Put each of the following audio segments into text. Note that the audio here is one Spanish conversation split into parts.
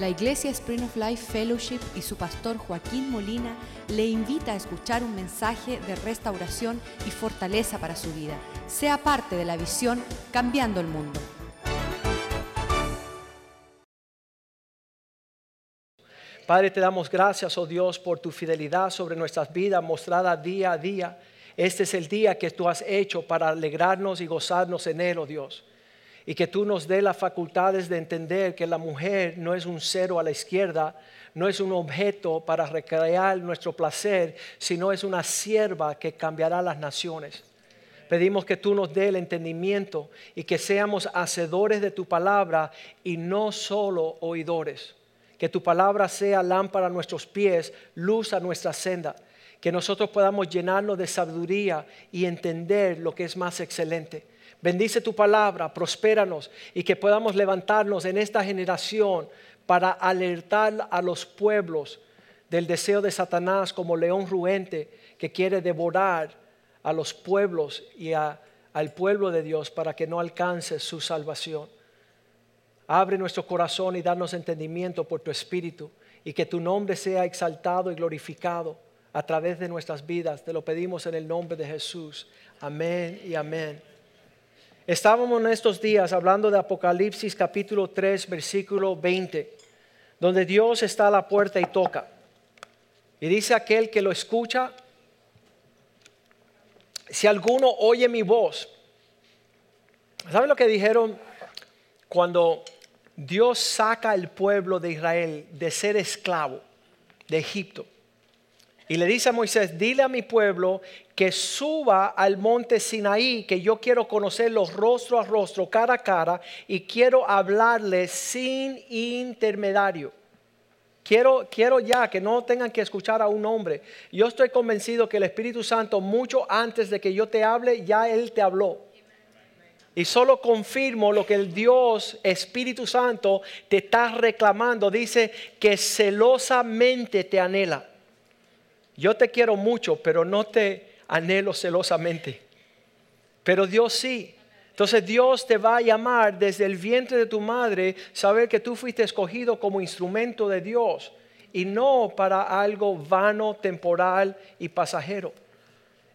La Iglesia Spring of Life Fellowship y su pastor Joaquín Molina le invita a escuchar un mensaje de restauración y fortaleza para su vida. Sea parte de la visión Cambiando el Mundo. Padre, te damos gracias, oh Dios, por tu fidelidad sobre nuestras vidas mostrada día a día. Este es el día que tú has hecho para alegrarnos y gozarnos en él, oh Dios. Y que tú nos dé las facultades de entender que la mujer no es un cero a la izquierda, no es un objeto para recrear nuestro placer, sino es una sierva que cambiará las naciones. Pedimos que tú nos dé el entendimiento y que seamos hacedores de tu palabra y no solo oidores que tu palabra sea lámpara a nuestros pies, luz a nuestra senda, que nosotros podamos llenarnos de sabiduría y entender lo que es más excelente. Bendice tu palabra, prospéranos y que podamos levantarnos en esta generación para alertar a los pueblos del deseo de Satanás como león ruente que quiere devorar a los pueblos y al pueblo de Dios para que no alcance su salvación. Abre nuestro corazón y danos entendimiento por tu Espíritu y que tu nombre sea exaltado y glorificado a través de nuestras vidas. Te lo pedimos en el nombre de Jesús. Amén y amén. Estábamos en estos días hablando de Apocalipsis capítulo 3, versículo 20, donde Dios está a la puerta y toca. Y dice aquel que lo escucha, si alguno oye mi voz, ¿saben lo que dijeron cuando Dios saca al pueblo de Israel de ser esclavo de Egipto. Y le dice a Moisés, dile a mi pueblo que suba al monte Sinaí, que yo quiero conocerlos rostro a rostro, cara a cara, y quiero hablarles sin intermediario. Quiero, quiero ya que no tengan que escuchar a un hombre. Yo estoy convencido que el Espíritu Santo, mucho antes de que yo te hable, ya Él te habló. Y solo confirmo lo que el Dios Espíritu Santo te está reclamando. Dice que celosamente te anhela. Yo te quiero mucho, pero no te anhelo celosamente. Pero Dios sí. Entonces Dios te va a llamar desde el vientre de tu madre, saber que tú fuiste escogido como instrumento de Dios y no para algo vano, temporal y pasajero.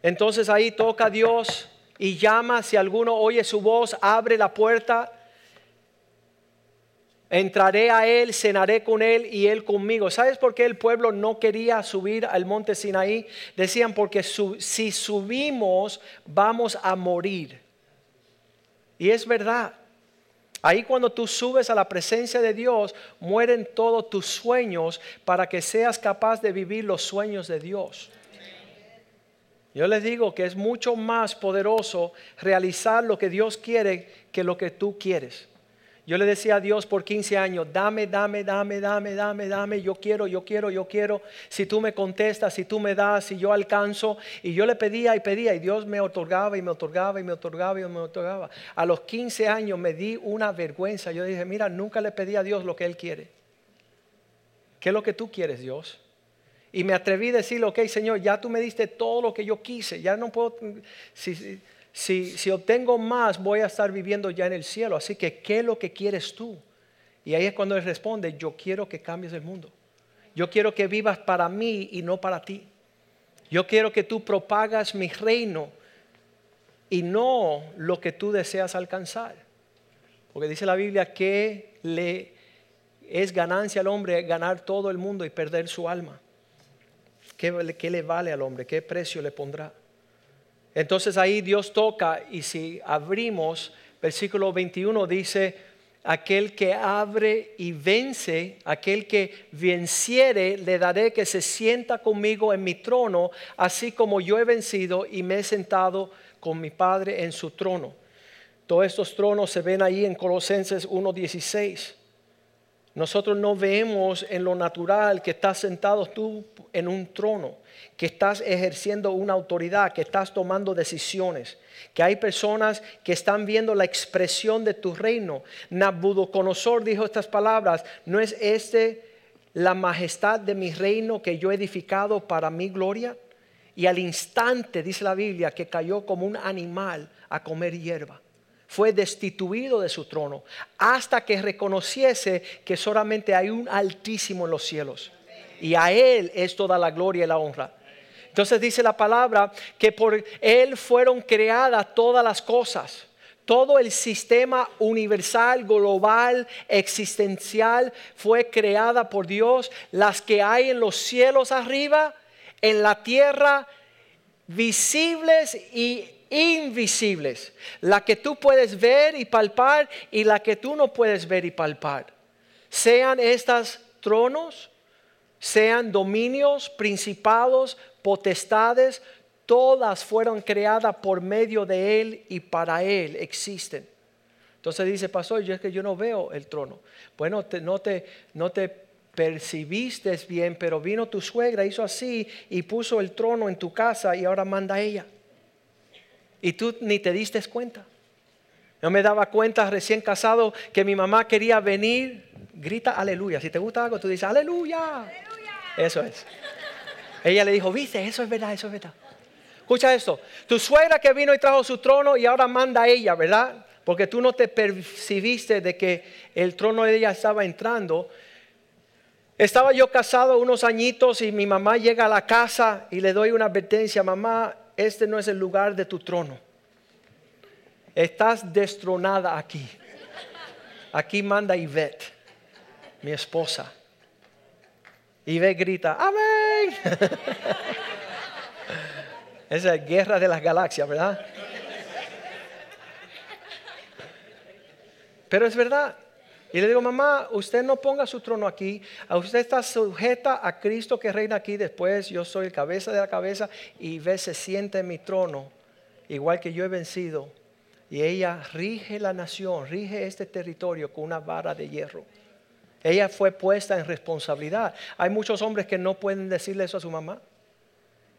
Entonces ahí toca Dios y llama, si alguno oye su voz, abre la puerta, entraré a él, cenaré con él y él conmigo. ¿Sabes por qué el pueblo no quería subir al monte Sinaí? Decían, porque si subimos vamos a morir. Y es verdad. Ahí cuando tú subes a la presencia de Dios, mueren todos tus sueños para que seas capaz de vivir los sueños de Dios. Yo les digo que es mucho más poderoso realizar lo que Dios quiere que lo que tú quieres. Yo le decía a Dios por 15 años, dame, dame, dame, dame, dame, dame, yo quiero, yo quiero, yo quiero. Si tú me contestas, si tú me das, si yo alcanzo. Y yo le pedía y pedía y Dios me otorgaba y me otorgaba y me otorgaba y me otorgaba. A los 15 años me di una vergüenza. Yo dije, mira, nunca le pedí a Dios lo que Él quiere. ¿Qué es lo que tú quieres, Dios? Y me atreví a decirle, ok, Señor, ya tú me diste todo lo que yo quise, ya no puedo, si, si obtengo más, voy a estar viviendo ya en el cielo. Así que, ¿qué es lo que quieres tú? Y ahí es cuando Él responde, yo quiero que cambies el mundo. Yo quiero que vivas para mí y no para ti. Yo quiero que tú propagas mi reino y no lo que tú deseas alcanzar. Porque dice la Biblia que le es ganancia al hombre ganar todo el mundo y perder su alma. ¿Qué, le vale al hombre? ¿Qué precio le pondrá? Entonces ahí Dios toca y si abrimos, versículo 21 dice, aquel que abre y vence, aquel que venciere, le daré que se sienta conmigo en mi trono, así como yo he vencido y me he sentado con mi Padre en su trono. Todos estos tronos se ven ahí en Colosenses 1.16. Nosotros no vemos en lo natural que estás sentado tú en un trono, que estás ejerciendo una autoridad, que estás tomando decisiones, que hay personas que están viendo la expresión de tu reino. Nabucodonosor dijo estas palabras, ¿no es este la majestad de mi reino que yo he edificado para mi gloria? Y al instante, dice la Biblia, que cayó como un animal a comer hierba. Fue destituido de su trono hasta que reconociese que solamente hay un altísimo en los cielos. Y a Él es toda la gloria y la honra. Entonces dice la palabra que por Él fueron creadas todas las cosas. Todo el sistema universal, global, existencial fue creada por Dios. Las que hay en los cielos arriba, en la tierra, visibles y invisibles, la que tú puedes ver y palpar y la que tú no puedes ver y palpar. Sean estas tronos, sean dominios, principados, potestades, todas fueron creadas por medio de Él y para Él existen. Entonces dice, pastor, yo es que yo no veo el trono. Bueno, no, te, no te percibiste bien, pero vino tu suegra, hizo así y puso el trono en tu casa y ahora manda ella y tú ni te diste cuenta. Yo me daba cuenta recién casado que mi mamá quería venir, grita aleluya. Si te gusta algo, tú dices aleluya. Eso es. Ella le dijo, viste, eso es verdad, eso es verdad. Escucha esto, tu suegra que vino y trajo su trono y ahora manda ella, ¿verdad? Porque tú no te percibiste de que el trono de ella estaba entrando. Estaba yo casado unos añitos y mi mamá llega a la casa y le doy una advertencia, mamá, este no es el lugar de tu trono. Estás destronada aquí. Aquí manda Ivette, mi esposa. Ivette grita, amén. Esa es guerra de las galaxias, ¿verdad? Pero es verdad. Y le digo, mamá, usted no ponga su trono aquí. Usted está sujeta a Cristo que reina aquí. Después yo soy el cabeza de la cabeza y ve, se siente en mi trono, igual que yo he vencido. Y ella rige la nación, rige este territorio con una vara de hierro. Ella fue puesta en responsabilidad. Hay muchos hombres que no pueden decirle eso a su mamá.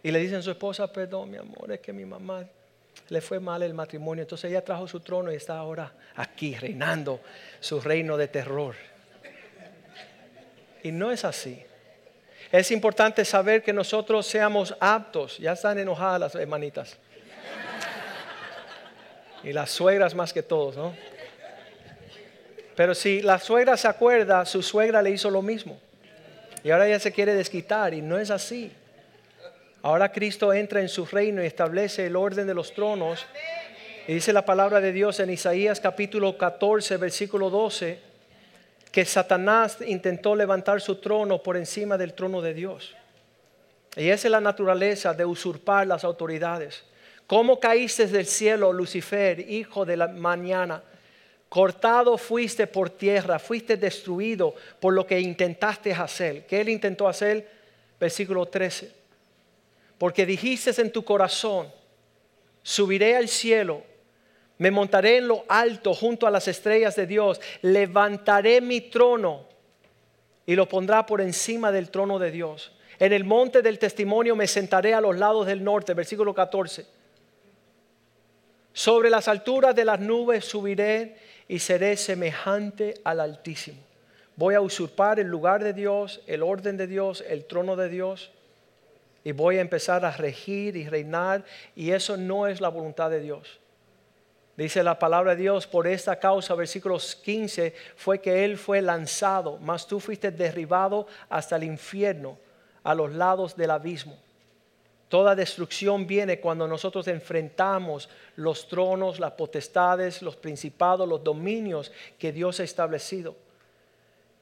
Y le dicen a su esposa, perdón, mi amor, es que mi mamá le fue mal el matrimonio. Entonces ella trajo su trono y está ahora aquí reinando su reino de terror. Y no es así. Es importante saber que nosotros seamos aptos. Ya están enojadas las hermanitas. Y las suegras más que todos, ¿no? Pero si la suegra se acuerda, su suegra le hizo lo mismo. Y ahora ella se quiere desquitar y no es así. Ahora Cristo entra en su reino y establece el orden de los tronos. Y dice la palabra de Dios en Isaías capítulo 14, versículo 12, que Satanás intentó levantar su trono por encima del trono de Dios. Y esa es la naturaleza de usurpar las autoridades. ¿Cómo caíste del cielo, Lucifer, hijo de la mañana? Cortado fuiste por tierra, fuiste destruido por lo que intentaste hacer. ¿Qué él intentó hacer? Versículo 13 porque dijiste en tu corazón, subiré al cielo, me montaré en lo alto junto a las estrellas de Dios, levantaré mi trono y lo pondrá por encima del trono de Dios. En el monte del testimonio me sentaré a los lados del norte, versículo 14. Sobre las alturas de las nubes subiré y seré semejante al Altísimo. Voy a usurpar el lugar de Dios, el orden de Dios, el trono de Dios y voy a empezar a regir y reinar y eso no es la voluntad de Dios. Dice la palabra de Dios, por esta causa, versículos 15, fue que Él fue lanzado, mas tú fuiste derribado hasta el infierno, a los lados del abismo. Toda destrucción viene cuando nosotros enfrentamos los tronos, las potestades, los principados, los dominios que Dios ha establecido.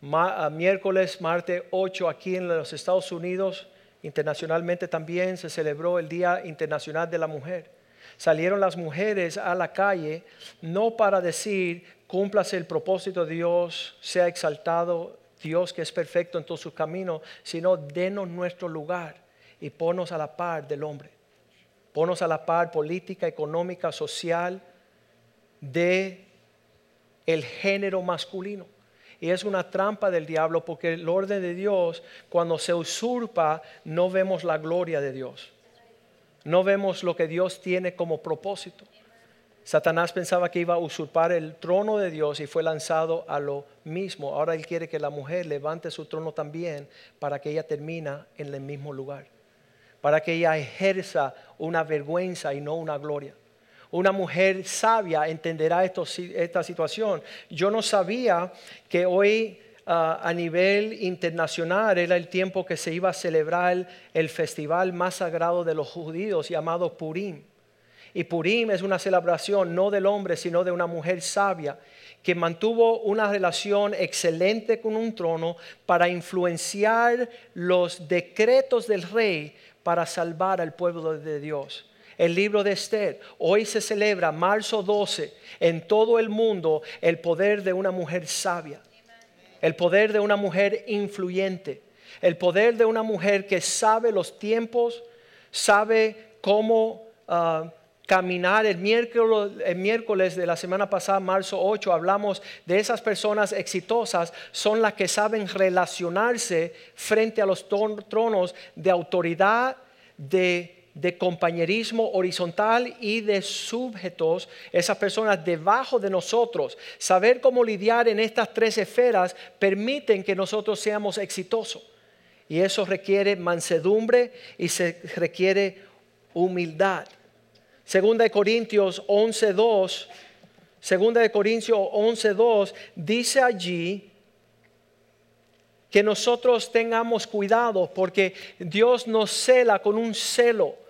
miércoles, martes 8 aquí en los Estados Unidos, Internacionalmente también se celebró el Día Internacional de la Mujer. Salieron las mujeres a la calle no para decir, cúmplase el propósito de Dios, sea exaltado Dios que es perfecto en todos sus caminos, sino denos nuestro lugar y ponos a la par del hombre. Ponos a la par política, económica, social de el género masculino. Y es una trampa del diablo porque el orden de Dios, cuando se usurpa, no vemos la gloria de Dios. No vemos lo que Dios tiene como propósito. Satanás pensaba que iba a usurpar el trono de Dios y fue lanzado a lo mismo. Ahora él quiere que la mujer levante su trono también para que ella termina en el mismo lugar. Para que ella ejerza una vergüenza y no una gloria. Una mujer sabia entenderá esta situación. Yo no sabía que hoy ah, a nivel internacional era el tiempo que se iba a celebrar el festival más sagrado de los judíos llamado Purim. Y Purim es una celebración no del hombre, sino de una mujer sabia que mantuvo una relación excelente con un trono para influenciar los decretos del rey para salvar al pueblo de Dios. El libro de Esther, hoy se celebra marzo 12 en todo el mundo el poder de una mujer sabia, el poder de una mujer influyente, el poder de una mujer que sabe los tiempos, sabe cómo... Ah, caminar. El miércoles, el miércoles de la semana pasada, marzo 8, hablamos de esas personas exitosas, son las que saben relacionarse frente a los tronos de autoridad, de, de compañerismo horizontal y de sujetos, esas personas debajo de nosotros. Saber cómo lidiar en estas tres esferas permiten que nosotros seamos exitosos. Y eso requiere mansedumbre y se requiere humildad. Segunda de Corintios 11.2, Segunda de Corintios 11.2 dice allí que nosotros tengamos cuidado porque Dios nos cela con un celo.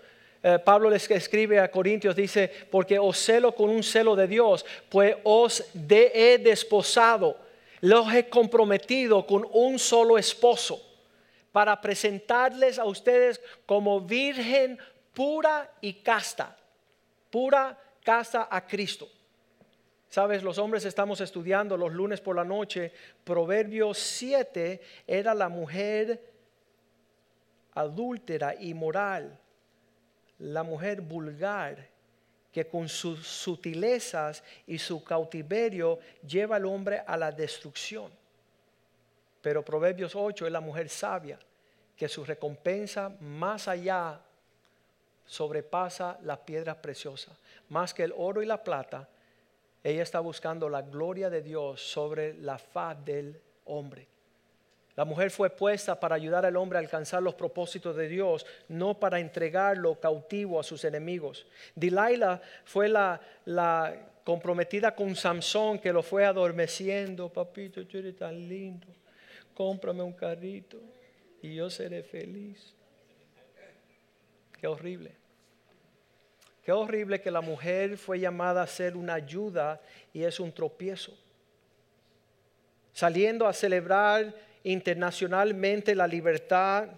Eh, Pablo les escribe a Corintios, dice, porque os celo con un celo de Dios, pues os he desposado, los he comprometido con un solo esposo, para presentarles a ustedes como virgen pura y casta pura casa a Cristo. Sabes, los hombres estamos estudiando los lunes por la noche. Proverbios 7 era la mujer adúltera, y moral, la mujer vulgar, que con sus sutilezas y su cautiverio lleva al hombre a la destrucción. Pero Proverbios 8 es la mujer sabia, que su recompensa más allá sobrepasa las piedras preciosas. Más que el oro y la plata, ella está buscando la gloria de Dios sobre la faz del hombre. La mujer fue puesta para ayudar al hombre a alcanzar los propósitos de Dios, no para entregarlo cautivo a sus enemigos. Delilah fue la, la comprometida con Samson que lo fue adormeciendo. Papito, tú eres tan lindo. Cómprame un carrito y yo seré feliz. Qué horrible. Qué horrible que la mujer fue llamada a ser una ayuda y es un tropiezo. Saliendo a celebrar internacionalmente la libertad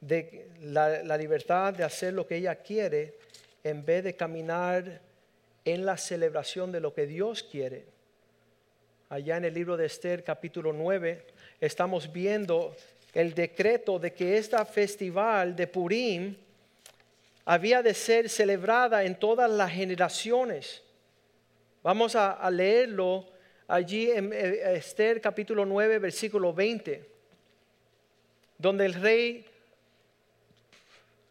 de la, libertad de hacer lo que ella quiere en vez de caminar en la celebración de lo que Dios quiere. Allá en el libro de Esther capítulo 9 estamos viendo el decreto de que esta festival de Purim había de ser celebrada en todas las generaciones. Vamos a, leerlo allí en eh, Esther capítulo 9, versículo 20, donde el rey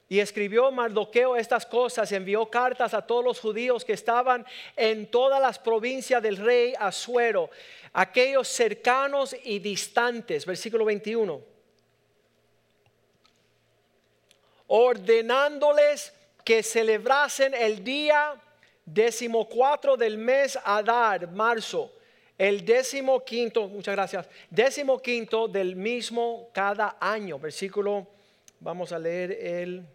y escribió Mardoqueo estas cosas, envió cartas a todos los judíos que estaban en todas las provincias del rey Asuero, aquellos cercanos y distantes, versículo 21 ordenándoles que celebrasen el día decimocuatro del mes Adar, marzo, el décimo quinto, muchas gracias, décimo quinto del mismo cada año. Versículo, vamos a leer el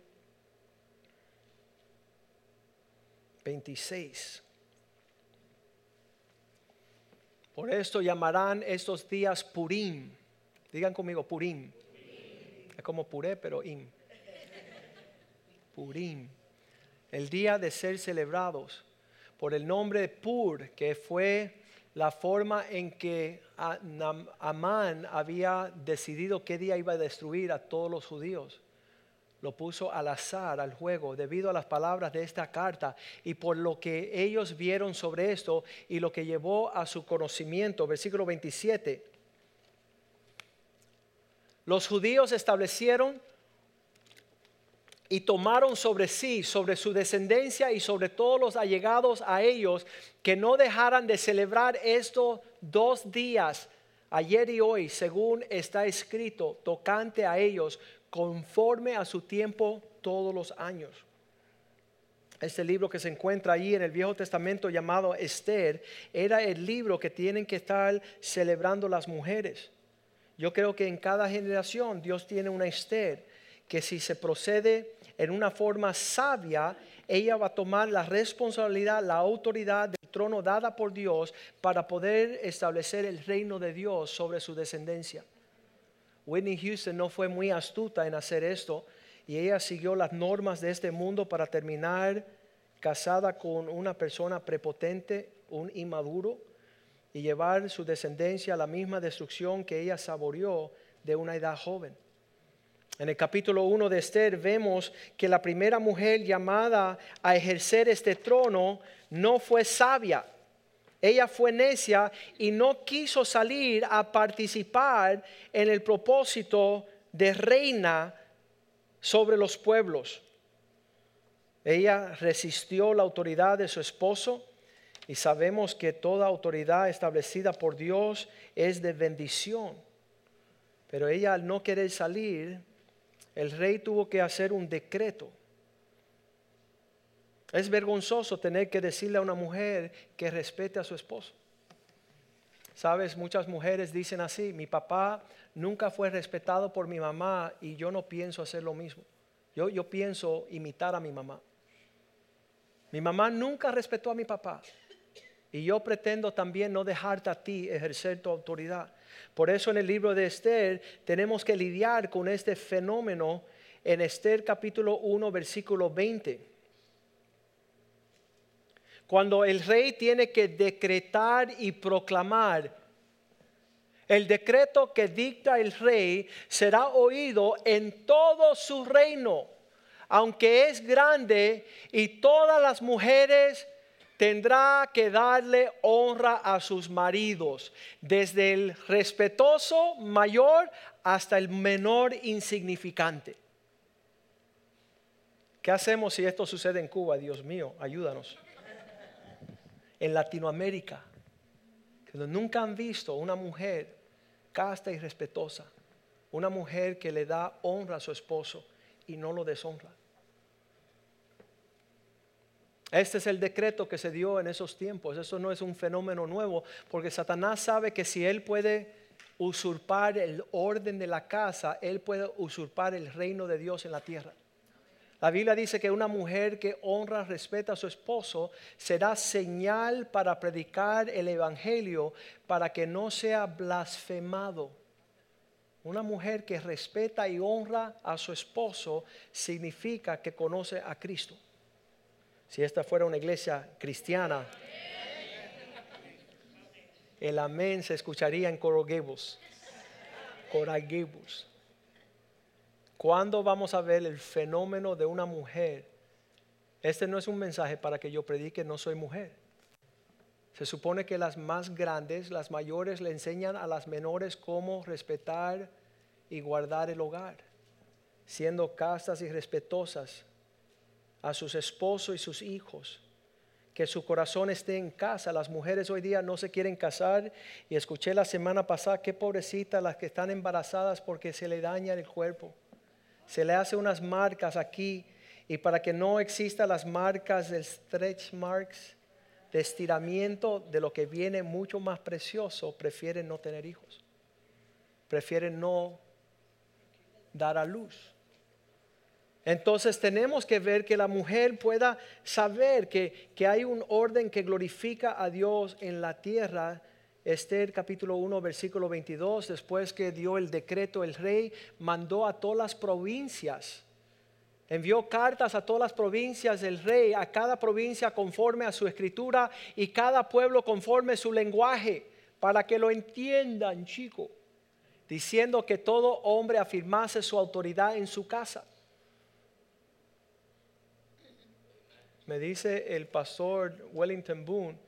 26. Por esto llamarán estos días Purim. Digan conmigo, Purim. Es como puré, pero im. Purim, el día de ser celebrados por el nombre de Pur, que fue la forma en que Amán había decidido qué día iba a destruir a todos los judíos. Lo puso al azar, al juego, debido a las palabras de esta carta y por lo que ellos vieron sobre esto y lo que llevó a su conocimiento. Versículo 27. Los judíos establecieron y tomaron sobre sí, sobre su descendencia y sobre todos los allegados a ellos, que no dejaran de celebrar estos dos días, ayer y hoy, según está escrito, tocante a ellos, conforme a su tiempo todos los años. este libro que se encuentra ahí en el Viejo Testamento llamado Esther, era el libro que tienen que estar celebrando las mujeres. Yo creo que en cada generación Dios tiene una Esther que si se procede en una forma sabia, ella va a tomar la responsabilidad, la autoridad del trono dada por Dios para poder establecer el reino de Dios sobre su descendencia. Whitney Houston no fue muy astuta en hacer esto y ella siguió las normas de este mundo para terminar casada con una persona prepotente, un inmaduro, y llevar su descendencia a la misma destrucción que ella saboreó de una edad joven. En el capítulo 1 de Esther vemos que la primera mujer llamada a ejercer este trono no fue sabia. Ella fue necia y no quiso salir a participar en el propósito de reina sobre los pueblos. Ella resistió la autoridad de su esposo y sabemos que toda autoridad establecida por Dios es de bendición. Pero ella al no querer salir, el rey tuvo que hacer un decreto. Es vergonzoso tener que decirle a una mujer que respete a su esposo. Sabes, muchas mujeres dicen así, mi papá nunca fue respetado por mi mamá y yo no pienso hacer lo mismo. Yo, yo pienso imitar a mi mamá. Mi mamá nunca respetó a mi papá y yo pretendo también no dejarte a ti ejercer tu autoridad. Por eso en el libro de Esther tenemos que lidiar con este fenómeno en Esther capítulo 1 versículo 20 cuando el rey tiene que decretar y proclamar, el decreto que dicta el rey será oído en todo su reino, aunque es grande y todas las mujeres tendrá que darle honra a sus maridos, desde el respetuoso mayor hasta el menor insignificante. ¿Qué hacemos si esto sucede en Cuba? Dios mío, ayúdanos en Latinoamérica, nunca han visto una mujer casta y respetuosa, una mujer que le da honra a su esposo y no lo deshonra. Este es el decreto que se dio en esos tiempos. Eso no es un fenómeno nuevo, porque Satanás sabe que si él puede usurpar el orden de la casa, él puede usurpar el reino de Dios en la tierra. La Biblia dice que una mujer que honra, respeta a su esposo será señal para predicar el Evangelio para que no sea blasfemado. Una mujer que respeta y honra a su esposo significa que conoce a Cristo. Si esta fuera una iglesia cristiana, el amén se escucharía en. Coral Gables. ¿Cuándo vamos a ver el fenómeno de una mujer? Este no es un mensaje para que yo predique no soy mujer. Se supone que las más grandes, las mayores, le enseñan a las menores cómo respetar y guardar el hogar, siendo castas y respetuosas a sus esposos y sus hijos, que su corazón esté en casa. Las mujeres hoy día no se quieren casar y escuché la semana pasada qué pobrecitas las que están embarazadas porque se le daña el cuerpo se le hace unas marcas aquí y para que no existan las marcas del stretch marks, de estiramiento de lo que viene mucho más precioso, prefieren no tener hijos. Prefieren no dar a luz. Entonces tenemos que ver que la mujer pueda saber que, que hay un orden que glorifica a Dios en la tierra Esther capítulo 1 versículo 22, después que dio el decreto el rey, mandó a todas las provincias, envió cartas a todas las provincias del rey, a cada provincia conforme a su escritura y cada pueblo conforme a su lenguaje, para que lo entiendan, chico, diciendo que todo hombre afirmase su autoridad en su casa. Me dice el pastor Wellington Boone,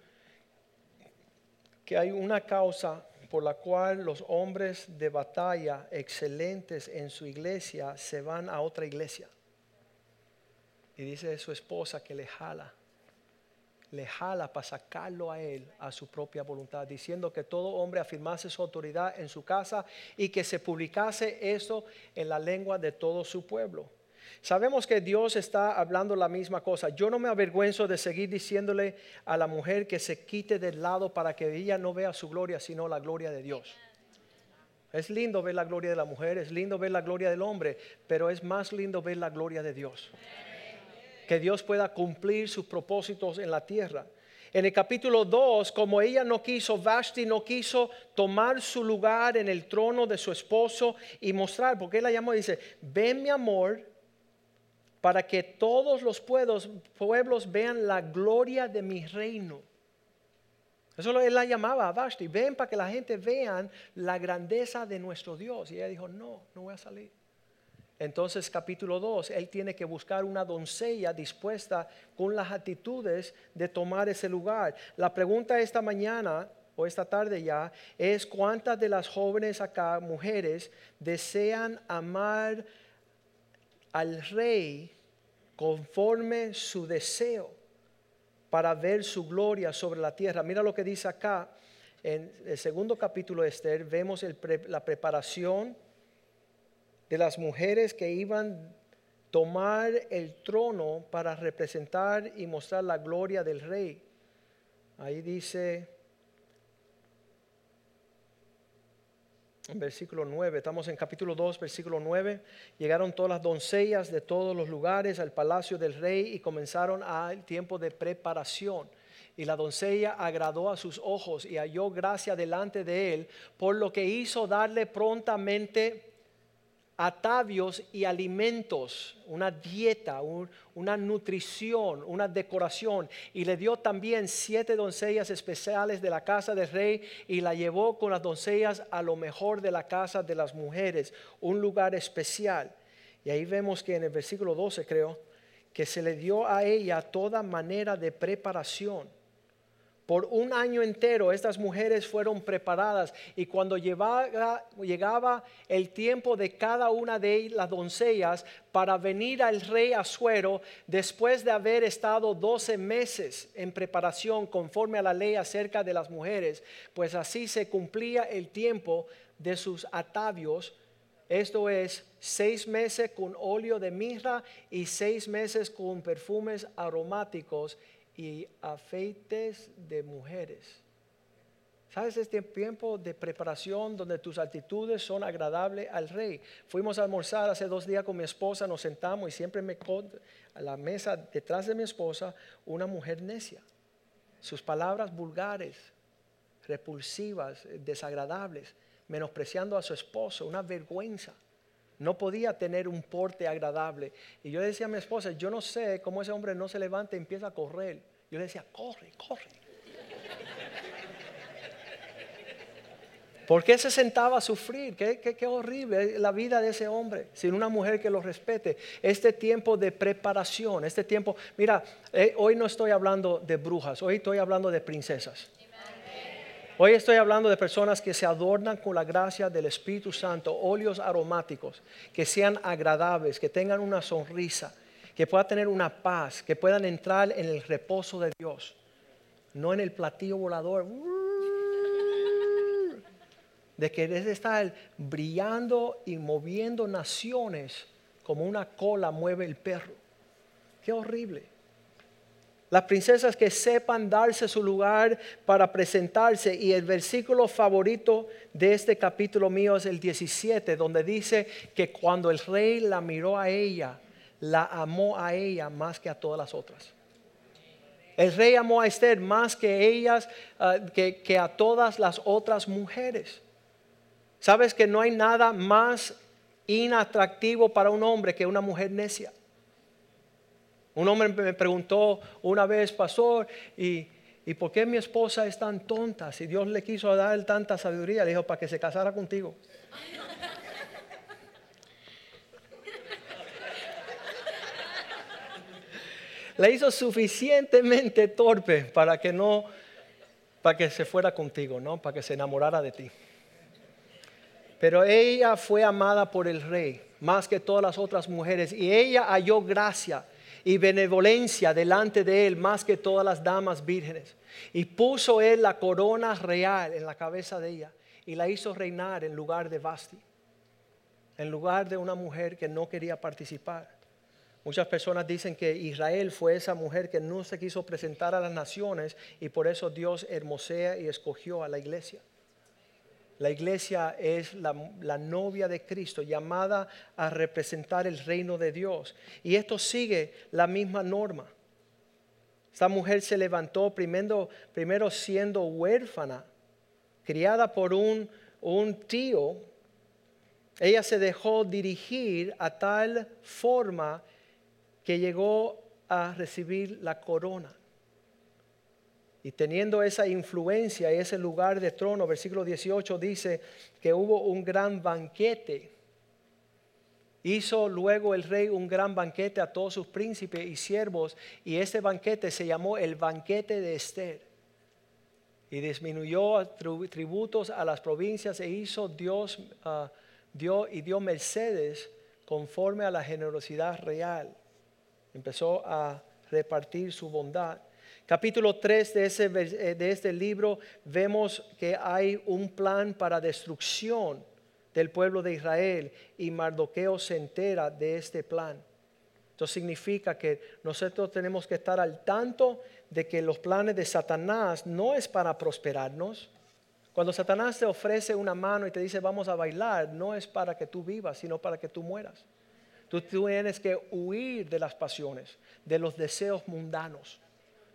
que hay una causa por la cual los hombres de batalla excelentes en su iglesia se van a otra iglesia. Y dice su esposa que le jala, le jala para sacarlo a él a su propia voluntad, diciendo que todo hombre afirmase su autoridad en su casa y que se publicase eso en la lengua de todo su pueblo. Sabemos que Dios está hablando la misma cosa. Yo no me avergüenzo de seguir diciéndole a la mujer que se quite del lado para que ella no vea su gloria, sino la gloria de Dios. Es lindo ver la gloria de la mujer, es lindo ver la gloria del hombre, pero es más lindo ver la gloria de Dios. Que Dios pueda cumplir sus propósitos en la tierra. En el capítulo 2, como ella no quiso, Vashti no quiso tomar su lugar en el trono de su esposo y mostrar, porque él la llamó y dice, ven mi amor, para que todos los pueblos, vean la gloria de mi reino. Eso él la llamaba a Vashti, ven para que la gente vean la grandeza de nuestro Dios. Y ella dijo, no, no voy a salir. Entonces capítulo 2, él tiene que buscar una doncella dispuesta con las actitudes de tomar ese lugar. La pregunta esta mañana o esta tarde ya es cuántas de las jóvenes acá, mujeres, desean amar al rey conforme su deseo para ver su gloria sobre la tierra. Mira lo que dice acá en el segundo capítulo de Esther, vemos la preparación de las mujeres que iban tomar el trono para representar y mostrar la gloria del rey. Ahí dice versículo 9, estamos en capítulo 2, versículo 9, llegaron todas las doncellas de todos los lugares al palacio del rey y comenzaron al tiempo de preparación. Y la doncella agradó a sus ojos y halló gracia delante de él, por lo que hizo darle prontamente atavios y alimentos, una dieta, una nutrición, una decoración. Y le dio también siete doncellas especiales de la casa del rey y la llevó con las doncellas a lo mejor de la casa de las mujeres, un lugar especial. Y ahí vemos que en el versículo 12 creo, que se le dio a ella toda manera de preparación por un año entero estas mujeres fueron preparadas y cuando llegaba el tiempo de cada una de las doncellas para venir al rey Asuero, después de haber estado 12 meses en preparación conforme a la ley acerca de las mujeres, pues así se cumplía el tiempo de sus atavios. Esto es seis meses con óleo de mirra y seis meses con perfumes aromáticos y afeites de mujeres. ¿Sabes este tiempo de preparación donde tus actitudes son agradables al rey? Fuimos a almorzar hace dos días con mi esposa, nos sentamos y siempre me a la mesa detrás de mi esposa una mujer necia. Sus palabras vulgares, repulsivas, desagradables, menospreciando a su esposo, una vergüenza. No podía tener un porte agradable. Y yo decía a mi esposa, yo no sé cómo ese hombre no se levanta y empieza a correr. Yo le decía, corre, corre. ¿Por qué se sentaba a sufrir? Qué, horrible la vida de ese hombre, sin una mujer que lo respete. Este tiempo de preparación, este tiempo, mira, eh, hoy no estoy hablando de brujas, hoy estoy hablando de princesas. Hoy estoy hablando de personas que se adornan con la gracia del Espíritu Santo, óleos aromáticos, que sean agradables, que tengan una sonrisa, que puedan tener una paz, que puedan entrar en el reposo de Dios, no en el platillo volador de querer estar brillando y moviendo naciones como una cola mueve el perro. Qué horrible. Las princesas que sepan darse su lugar para presentarse. Y el versículo favorito de este capítulo mío es el 17, donde dice que cuando el rey la miró a ella, la amó a ella más que a todas las otras. El rey amó a Esther más que ellas, ah, que, que a todas las otras mujeres. Sabes que no hay nada más inatractivo para un hombre que una mujer necia. Un hombre me preguntó una vez, pastor, ¿y, ¿y por qué mi esposa es tan tonta? Si Dios le quiso dar tanta sabiduría, le dijo, para que se casara contigo. le hizo suficientemente torpe para que no, para que se fuera contigo, ¿no? Para que se enamorara de ti. Pero ella fue amada por el rey, más que todas las otras mujeres, y ella halló gracia y benevolencia delante de él más que todas las damas vírgenes. Y puso él la corona real en la cabeza de ella y la hizo reinar en lugar de Basti, en lugar de una mujer que no quería participar. Muchas personas dicen que Israel fue esa mujer que no se quiso presentar a las naciones y por eso Dios hermosea y escogió a la iglesia. La iglesia es la, novia de Cristo, llamada a representar el reino de Dios. Y esto sigue la misma norma. Esta mujer se levantó primero, primero siendo huérfana, criada por un tío. Ella se dejó dirigir a tal forma que llegó a recibir la corona. Y teniendo esa influencia y ese lugar de trono, versículo 18 dice que hubo un gran banquete. Hizo luego el rey un gran banquete a todos sus príncipes y siervos, y ese banquete se llamó el banquete de Esther. Y disminuyó tributos a las provincias e hizo Dios uh, y dio mercedes conforme a la generosidad real. Empezó a repartir su bondad capítulo 3 de, ese, eh, de este libro vemos que hay un plan para destrucción del pueblo de Israel y Mardoqueo se entera de este plan. Esto significa que nosotros tenemos que estar al tanto de que los planes de Satanás no es para prosperarnos. Cuando Satanás te ofrece una mano y te dice vamos a bailar, no es para que tú vivas, sino para que tú mueras. Tú tienes que huir de las pasiones, de los deseos mundanos.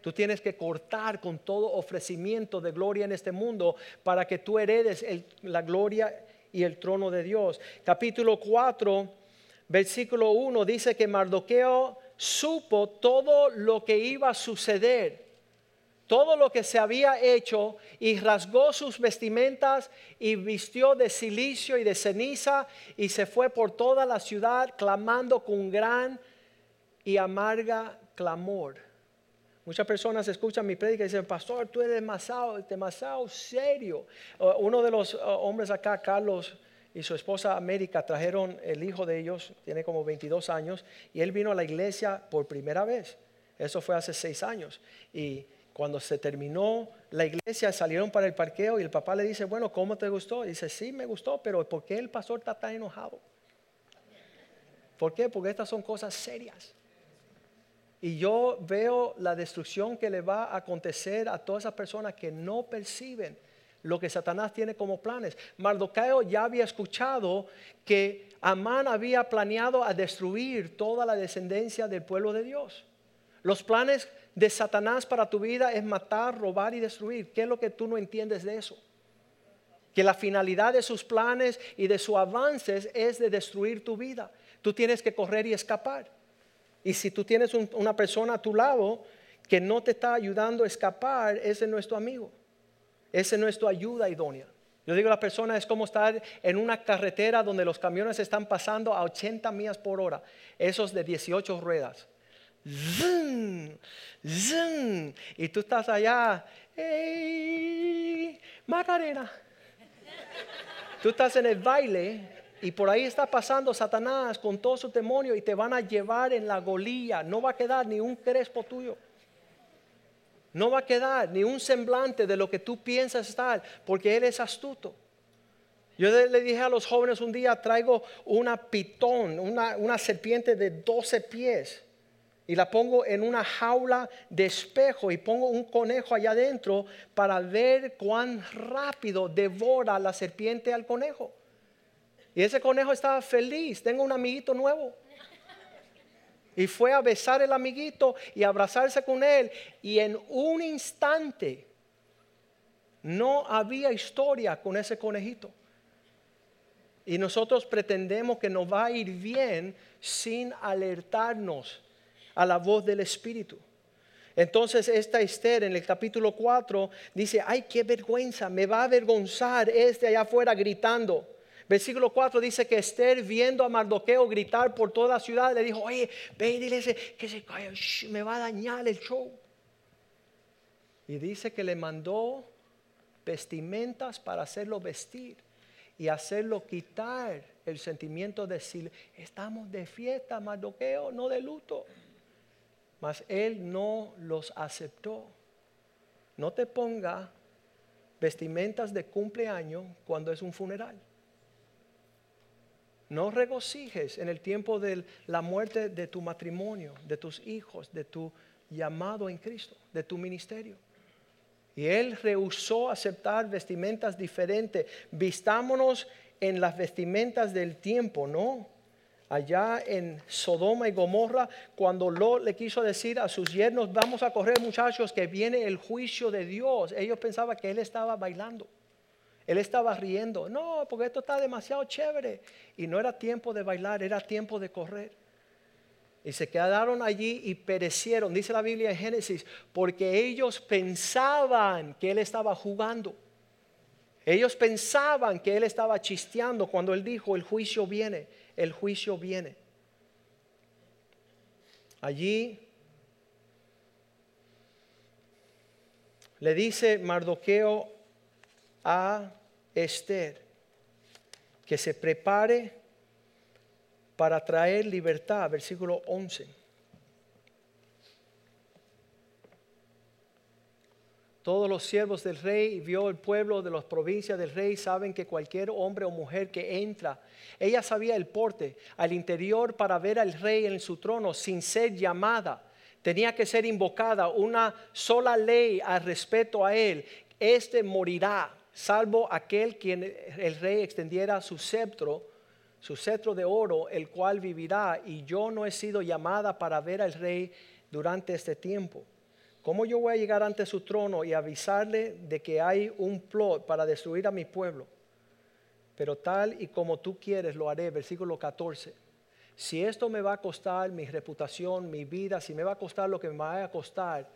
Tú tienes que cortar con todo ofrecimiento de gloria en este mundo para que tú heredes la gloria y el trono de Dios. Capítulo 4, versículo 1 dice que Mardoqueo supo todo lo que iba a suceder, todo lo que se había hecho y rasgó sus vestimentas y vistió de silicio y de ceniza y se fue por toda la ciudad clamando con gran y amarga clamor. Muchas personas escuchan mi prédica y dicen, pastor, tú eres demasiado, demasiado serio. uno de los uh, hombres acá, Carlos, y su esposa América trajeron el hijo de ellos, tiene como 22 años, y él vino a la iglesia por primera vez. Eso fue hace seis años. Y cuando se terminó la iglesia, salieron para el parqueo y el papá le dice, bueno, ¿cómo te gustó? Dice, sí, me gustó, pero ¿por qué el pastor está tan enojado? ¿Por qué? Porque estas son cosas serias. Y yo veo la destrucción que le va a acontecer a todas esas personas que no perciben lo que Satanás tiene como planes. Mardoqueo ya había escuchado que Amán había planeado a destruir toda la descendencia del pueblo de Dios. Los planes de Satanás para tu vida es matar, robar y destruir. ¿Qué es lo que tú no entiendes de eso? Que la finalidad de sus planes y de sus avances es de destruir tu vida. Tú tienes que correr y escapar. Y si tú tienes una persona a tu lado que no te está ayudando a escapar, ese es nuestro amigo. Ese es nuestra ayuda idónea. Yo digo, la persona es como estar en una carretera donde los camiones están pasando a 80 millas por hora, esos de 18 ruedas. y tú estás allá, ¡Ey! Macarena. Tú estás en el baile y por ahí está pasando Satanás con todo su demonio y te van a llevar en la golía. No va a quedar ni un crespo tuyo. No va a quedar ni un semblante de lo que tú piensas estar, porque Él es astuto. Yo le dije a los jóvenes un día, traigo una pitón, una, una serpiente de 12 pies, y la pongo en una jaula de espejo y pongo un conejo allá adentro para ver cuán rápido devora la serpiente al conejo. Y ese conejo estaba feliz, tengo un amiguito nuevo. Y fue a besar el amiguito y abrazarse con él. Y en un instante no había historia con ese conejito. Y nosotros pretendemos que nos va a ir bien sin alertarnos a la voz del Espíritu. Entonces esta Esther en el capítulo 4 dice, ay, qué vergüenza, me va a avergonzar este allá afuera gritando. Versículo 4 dice que Esther, viendo a Mardoqueo gritar por toda la ciudad, le dijo: Oye, ve y dile que se calla, me va a dañar el show. Y dice que le mandó vestimentas para hacerlo vestir y hacerlo quitar el sentimiento de decir: Estamos de fiesta, Mardoqueo, no de luto. Mas él no los aceptó. No te ponga vestimentas de cumpleaños cuando es un funeral. No regocijes en el tiempo de la muerte de tu matrimonio, de tus hijos, de tu llamado en Cristo, de tu ministerio. Y él rehusó aceptar vestimentas diferentes. Vistámonos en las vestimentas del tiempo, ¿no? Allá en Sodoma y Gomorra, cuando Lot le quiso decir a sus yernos, vamos a correr muchachos, que viene el juicio de Dios. Ellos pensaban que él estaba bailando. Él estaba riendo. No, porque esto está demasiado chévere. Y no era tiempo de bailar, era tiempo de correr. Y se quedaron allí y perecieron, dice la Biblia en Génesis, porque ellos pensaban que él estaba jugando. Ellos pensaban que él estaba chisteando cuando él dijo, el juicio viene, el juicio viene. Allí le dice Mardoqueo a Esther que se prepare para traer libertad, versículo 11. Todos los siervos del rey y vio el pueblo de las provincias del rey saben que cualquier hombre o mujer que entra, ella sabía el porte al interior para ver al rey en su trono sin ser llamada. Tenía que ser invocada una sola ley al respeto a él. Este morirá salvo aquel quien el rey extendiera su cetro, su cetro de oro, el cual vivirá, y yo no he sido llamada para ver al rey durante este tiempo. ¿Cómo yo voy a llegar ante su trono y avisarle de que hay un plot para destruir a mi pueblo? Pero tal y como tú quieres lo haré, versículo 14. Si esto me va a costar mi reputación, mi vida, si me va a costar lo que me va a costar,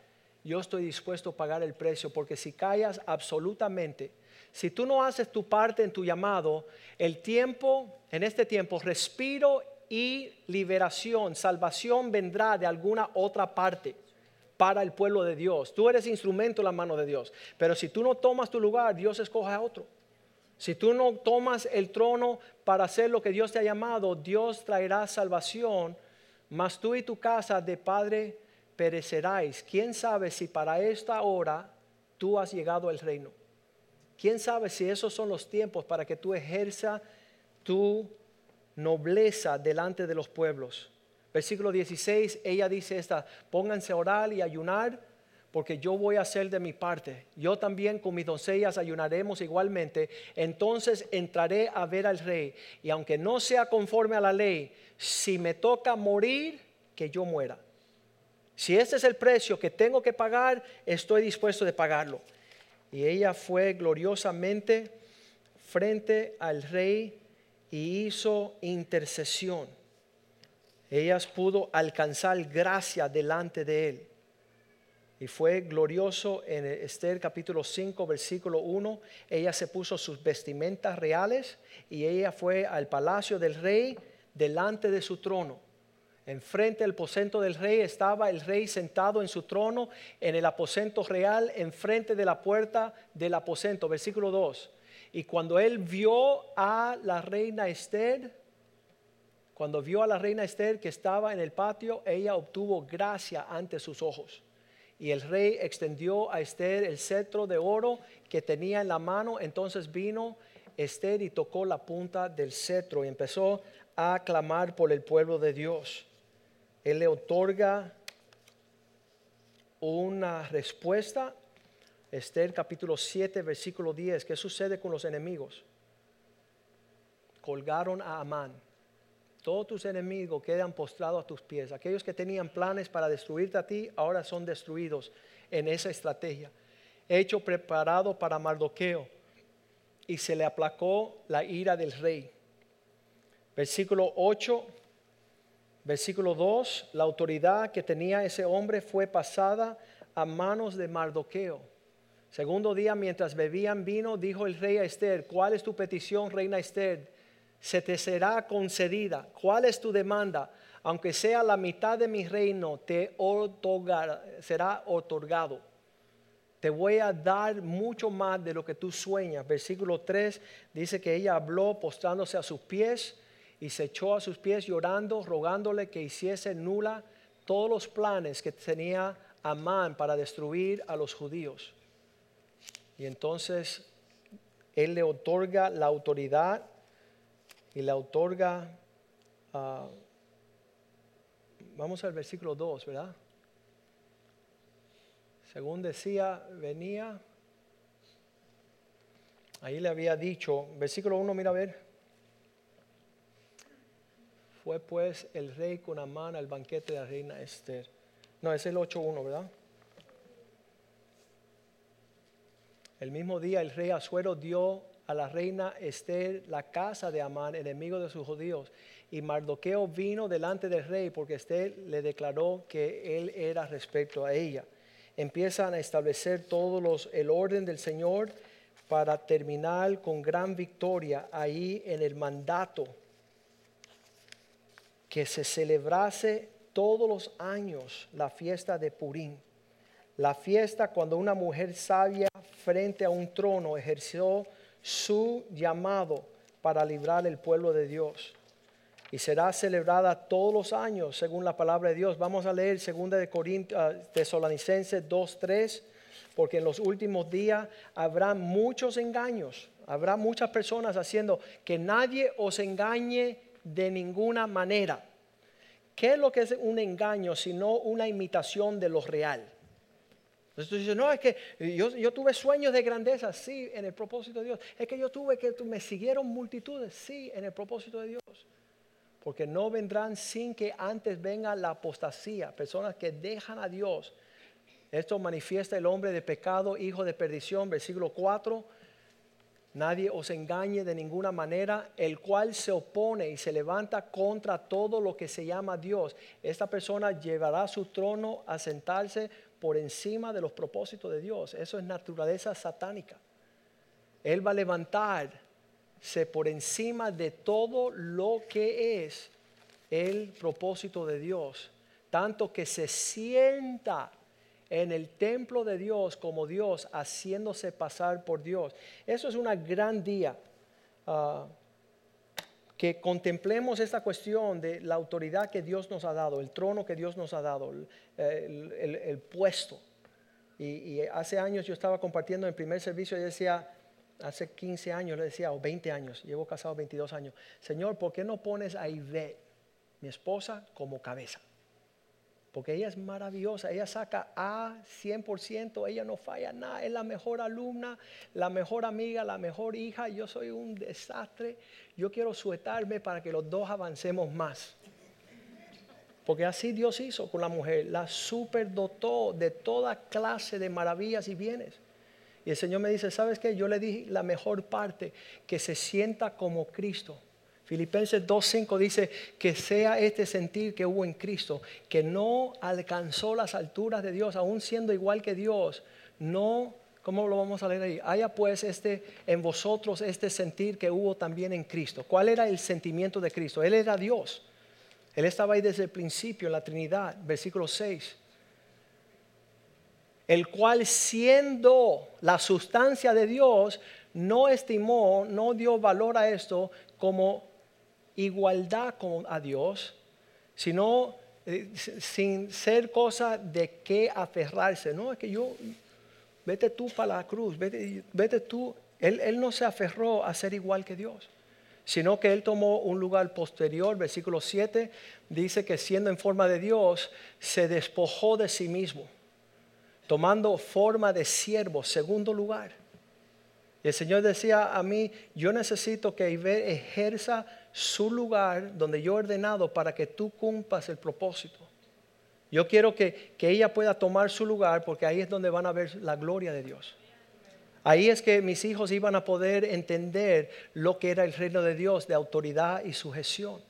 yo estoy dispuesto a pagar el precio, porque si callas absolutamente, si tú no haces tu parte en tu llamado, el tiempo, en este tiempo, respiro y liberación, salvación vendrá de alguna otra parte para el pueblo de Dios. Tú eres instrumento en la mano de Dios. Pero si tú no tomas tu lugar, Dios escoge a otro. Si tú no tomas el trono para hacer lo que Dios te ha llamado, Dios traerá salvación, mas tú y tu casa de padre pereceráis. ¿Quién sabe si para esta hora tú has llegado al reino? ¿Quién sabe si esos son los tiempos para que tú ejerza tu nobleza delante de los pueblos? Versículo 16, ella dice esta, pónganse a orar y ayunar porque yo voy a hacer de mi parte. Yo también con mis doncellas ayunaremos igualmente. Entonces entraré a ver al rey. Y aunque no sea conforme a la ley, si me toca morir, que yo muera. Si este es el precio que tengo que pagar, estoy dispuesto de pagarlo. Y ella fue gloriosamente frente al rey y hizo intercesión. Ella pudo alcanzar gracia delante de él. Y fue glorioso en Esther capítulo 5, versículo 1. Ella se puso sus vestimentas reales y ella fue al palacio del rey delante de su trono. Enfrente del aposento del rey estaba el rey sentado en su trono en el aposento real, enfrente de la puerta del aposento. Versículo 2. Y cuando él vio a la reina Esther, cuando vio a la reina Esther que estaba en el patio, ella obtuvo gracia ante sus ojos. Y el rey extendió a Esther el cetro de oro que tenía en la mano. Entonces vino Esther y tocó la punta del cetro y empezó a clamar por el pueblo de Dios. Él le otorga una respuesta. Esther capítulo 7, versículo 10. ¿Qué sucede con los enemigos? Colgaron a Amán. Todos tus enemigos quedan postrados a tus pies. Aquellos que tenían planes para destruirte a ti, ahora son destruidos en esa estrategia. Hecho preparado para Mardoqueo. Y se le aplacó la ira del rey. Versículo 8 Versículo 2, la autoridad que tenía ese hombre fue pasada a manos de Mardoqueo. Segundo día, mientras bebían vino, dijo el rey a Esther, ¿cuál es tu petición, reina Esther? Se te será concedida. ¿Cuál es tu demanda? Aunque sea la mitad de mi reino, te será otorgado. Te voy a dar mucho más de lo que tú sueñas. Versículo 3 dice que ella habló postrándose a sus pies y se echó a sus pies llorando, rogándole que hiciese nula todos los planes que tenía Amán para destruir a los judíos. Y entonces él le otorga la autoridad y le otorga, ah, vamos al versículo 2, ¿verdad? Según decía, venía, ahí le había dicho, versículo 1, mira a ver. Fue pues el rey con Amán al banquete de la reina Esther. No, es el 8.1, ¿verdad? El mismo día el rey Asuero dio a la reina Esther la casa de Amán, enemigo de sus judíos. Y Mardoqueo vino delante del rey porque Esther le declaró que él era respecto a ella. Empiezan a establecer todos los, el orden del Señor para terminar con gran victoria ahí en el mandato que se celebrase todos los años la fiesta de Purim. La fiesta cuando una mujer sabia frente a un trono ejerció su llamado para librar el pueblo de Dios. Y será celebrada todos los años según la palabra de Dios. Vamos a leer 2 de uh, Tesalonicenses 2:3, porque en los últimos días habrá muchos engaños. Habrá muchas personas haciendo que nadie os engañe de ninguna manera. ¿Qué es lo que es un engaño sino una imitación de lo real? Entonces tú no, es que yo, tuve sueños de grandeza, sí, en el propósito de Dios. Es que yo tuve que me siguieron multitudes, sí, en el propósito de Dios. Porque no vendrán sin que antes venga la apostasía, personas que dejan a Dios. Esto manifiesta el hombre de pecado, hijo de perdición, versículo 4 Nadie os engañe de ninguna manera, el cual se opone y se levanta contra todo lo que se llama Dios. Esta persona llevará su trono a sentarse por encima de los propósitos de Dios. Eso es naturaleza satánica. Él va a levantarse por encima de todo lo que es el propósito de Dios. Tanto que se sienta en el templo de Dios como Dios, haciéndose pasar por Dios. Eso es una gran día. Ah, que contemplemos esta cuestión de la autoridad que Dios nos ha dado, el trono que Dios nos ha dado, el, puesto. Y, hace años yo estaba compartiendo en primer servicio y decía, hace 15 años le decía, o 20 años, llevo casado 22 años, Señor, ¿por qué no pones a Ivette, mi esposa, como cabeza? Porque ella es maravillosa, ella saca A 100%, ella no falla nada, es la mejor alumna, la mejor amiga, la mejor hija, yo soy un desastre, yo quiero suetarme para que los dos avancemos más. Porque así Dios hizo con la mujer, la superdotó de toda clase de maravillas y bienes. Y el Señor me dice, ¿sabes qué? Yo le di la mejor parte, que se sienta como Cristo Filipenses 2.5 dice que sea este sentir que hubo en Cristo, que no alcanzó las alturas de Dios, aún siendo igual que Dios, no, ¿cómo lo vamos a leer ahí? Haya pues este en vosotros este sentir que hubo también en Cristo. ¿Cuál era el sentimiento de Cristo? Él era Dios. Él estaba ahí desde el principio en la Trinidad, versículo 6. El cual siendo la sustancia de Dios, no estimó, no dio valor a esto como igualdad con a Dios, sino eh, sin ser cosa de qué aferrarse. No, es que yo, vete tú para la cruz, vete, vete tú. Él, no se aferró a ser igual que Dios, sino que él tomó un lugar posterior. Versículo 7 dice que siendo en forma de Dios, se despojó de sí mismo, tomando forma de siervo, segundo lugar. Y el Señor decía a mí, yo necesito que Iber ejerza su lugar donde yo he ordenado para que tú cumplas el propósito. Yo quiero que, que, ella pueda tomar su lugar porque ahí es donde van a ver la gloria de Dios. Ahí es que mis hijos iban a poder entender lo que era el reino de Dios de autoridad y sujeción.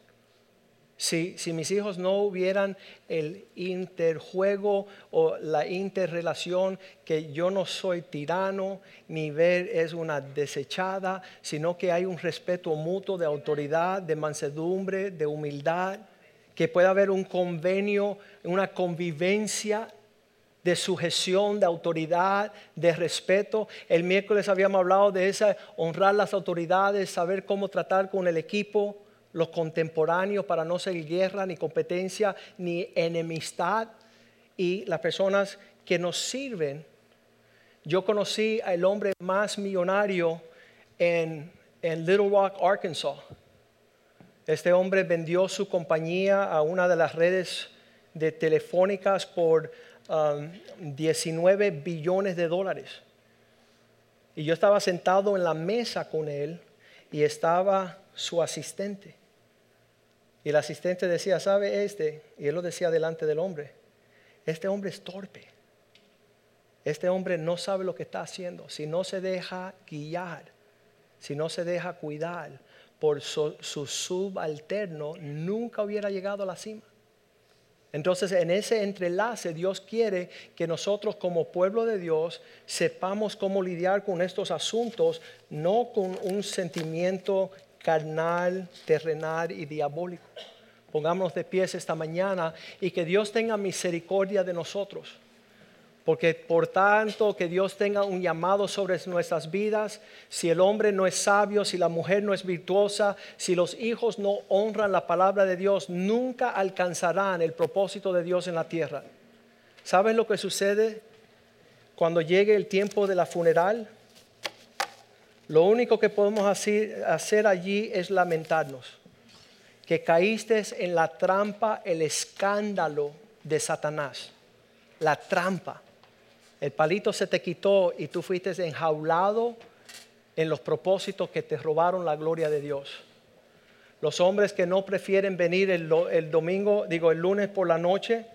Si, mis hijos no hubieran el interjuego o la interrelación que yo no soy tirano, ni ver es una desechada, sino que hay un respeto mutuo de autoridad, de mansedumbre, de humildad, que pueda haber un convenio, una convivencia de sujeción, de autoridad, de respeto. El miércoles habíamos hablado de esa, honrar las autoridades, saber cómo tratar con el equipo los contemporáneos para no ser guerra, ni competencia, ni enemistad. Y las personas que nos sirven. Yo conocí al hombre más millonario en, Little Rock, Arkansas. Este hombre vendió su compañía a una de las redes de telefónicas por um, 19 billones de dólares. Y yo estaba sentado en la mesa con él y estaba su asistente. Y el asistente decía, ¿sabe este? Y él lo decía delante del hombre, este hombre es torpe. Este hombre no sabe lo que está haciendo. Si no se deja guiar, si no se deja cuidar por su, su subalterno, nunca hubiera llegado a la cima. Entonces, en ese entrelace, Dios quiere que nosotros como pueblo de Dios sepamos cómo lidiar con estos asuntos, no con un sentimiento carnal, terrenal y diabólico. Pongámonos de pies esta mañana y que Dios tenga misericordia de nosotros. Porque por tanto que Dios tenga un llamado sobre nuestras vidas, si el hombre no es sabio, si la mujer no es virtuosa, si los hijos no honran la palabra de Dios, nunca alcanzarán el propósito de Dios en la tierra. ¿Saben lo que sucede cuando llegue el tiempo de la funeral? Lo único que podemos hacer, allí es lamentarnos, que caíste en la trampa, el escándalo de Satanás, la trampa. El palito se te quitó y tú fuiste enjaulado en los propósitos que te robaron la gloria de Dios. Los hombres que no prefieren venir el, el domingo, digo el lunes por la noche,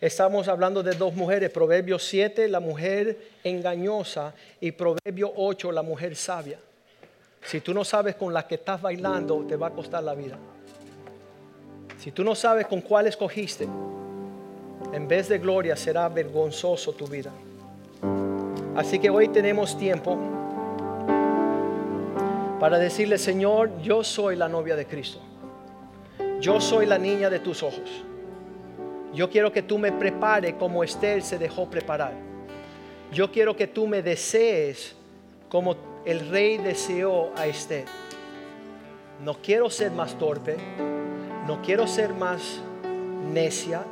Estamos hablando de dos mujeres, Proverbio 7, la mujer engañosa, y Proverbio 8, la mujer sabia. Si tú no sabes con la que estás bailando, te va a costar la vida. Si tú no sabes con cuál escogiste, en vez de gloria será vergonzoso tu vida. Así que hoy tenemos tiempo para decirle, Señor, yo soy la novia de Cristo. Yo soy la niña de tus ojos. Yo quiero que tú me prepares como Esther se dejó preparar. Yo quiero que tú me desees como el rey deseó a Esther. No quiero ser más torpe, no quiero ser más necia,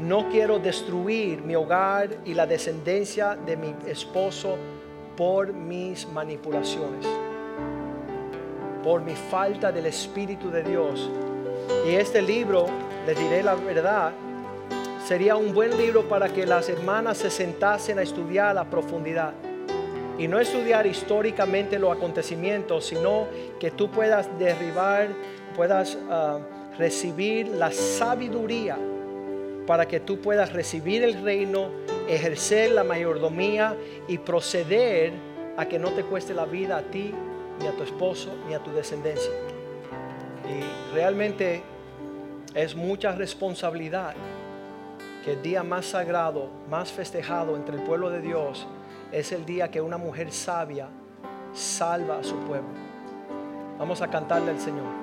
no quiero destruir mi hogar y la descendencia de mi esposo por mis manipulaciones, por mi falta del Espíritu de Dios. Y este libro les diré la verdad, sería un buen libro para que las hermanas se sentasen a estudiar a la profundidad. Y no estudiar históricamente los acontecimientos, sino que tú puedas derribar, puedas ah, recibir la sabiduría para que tú puedas recibir el reino, ejercer la mayordomía y proceder a que no te cueste la vida a ti, ni a tu esposo, ni a tu descendencia. Y realmente es mucha responsabilidad que el día más sagrado, más festejado entre el pueblo de Dios es el día que una mujer sabia salva a su pueblo. Vamos a cantarle al Señor.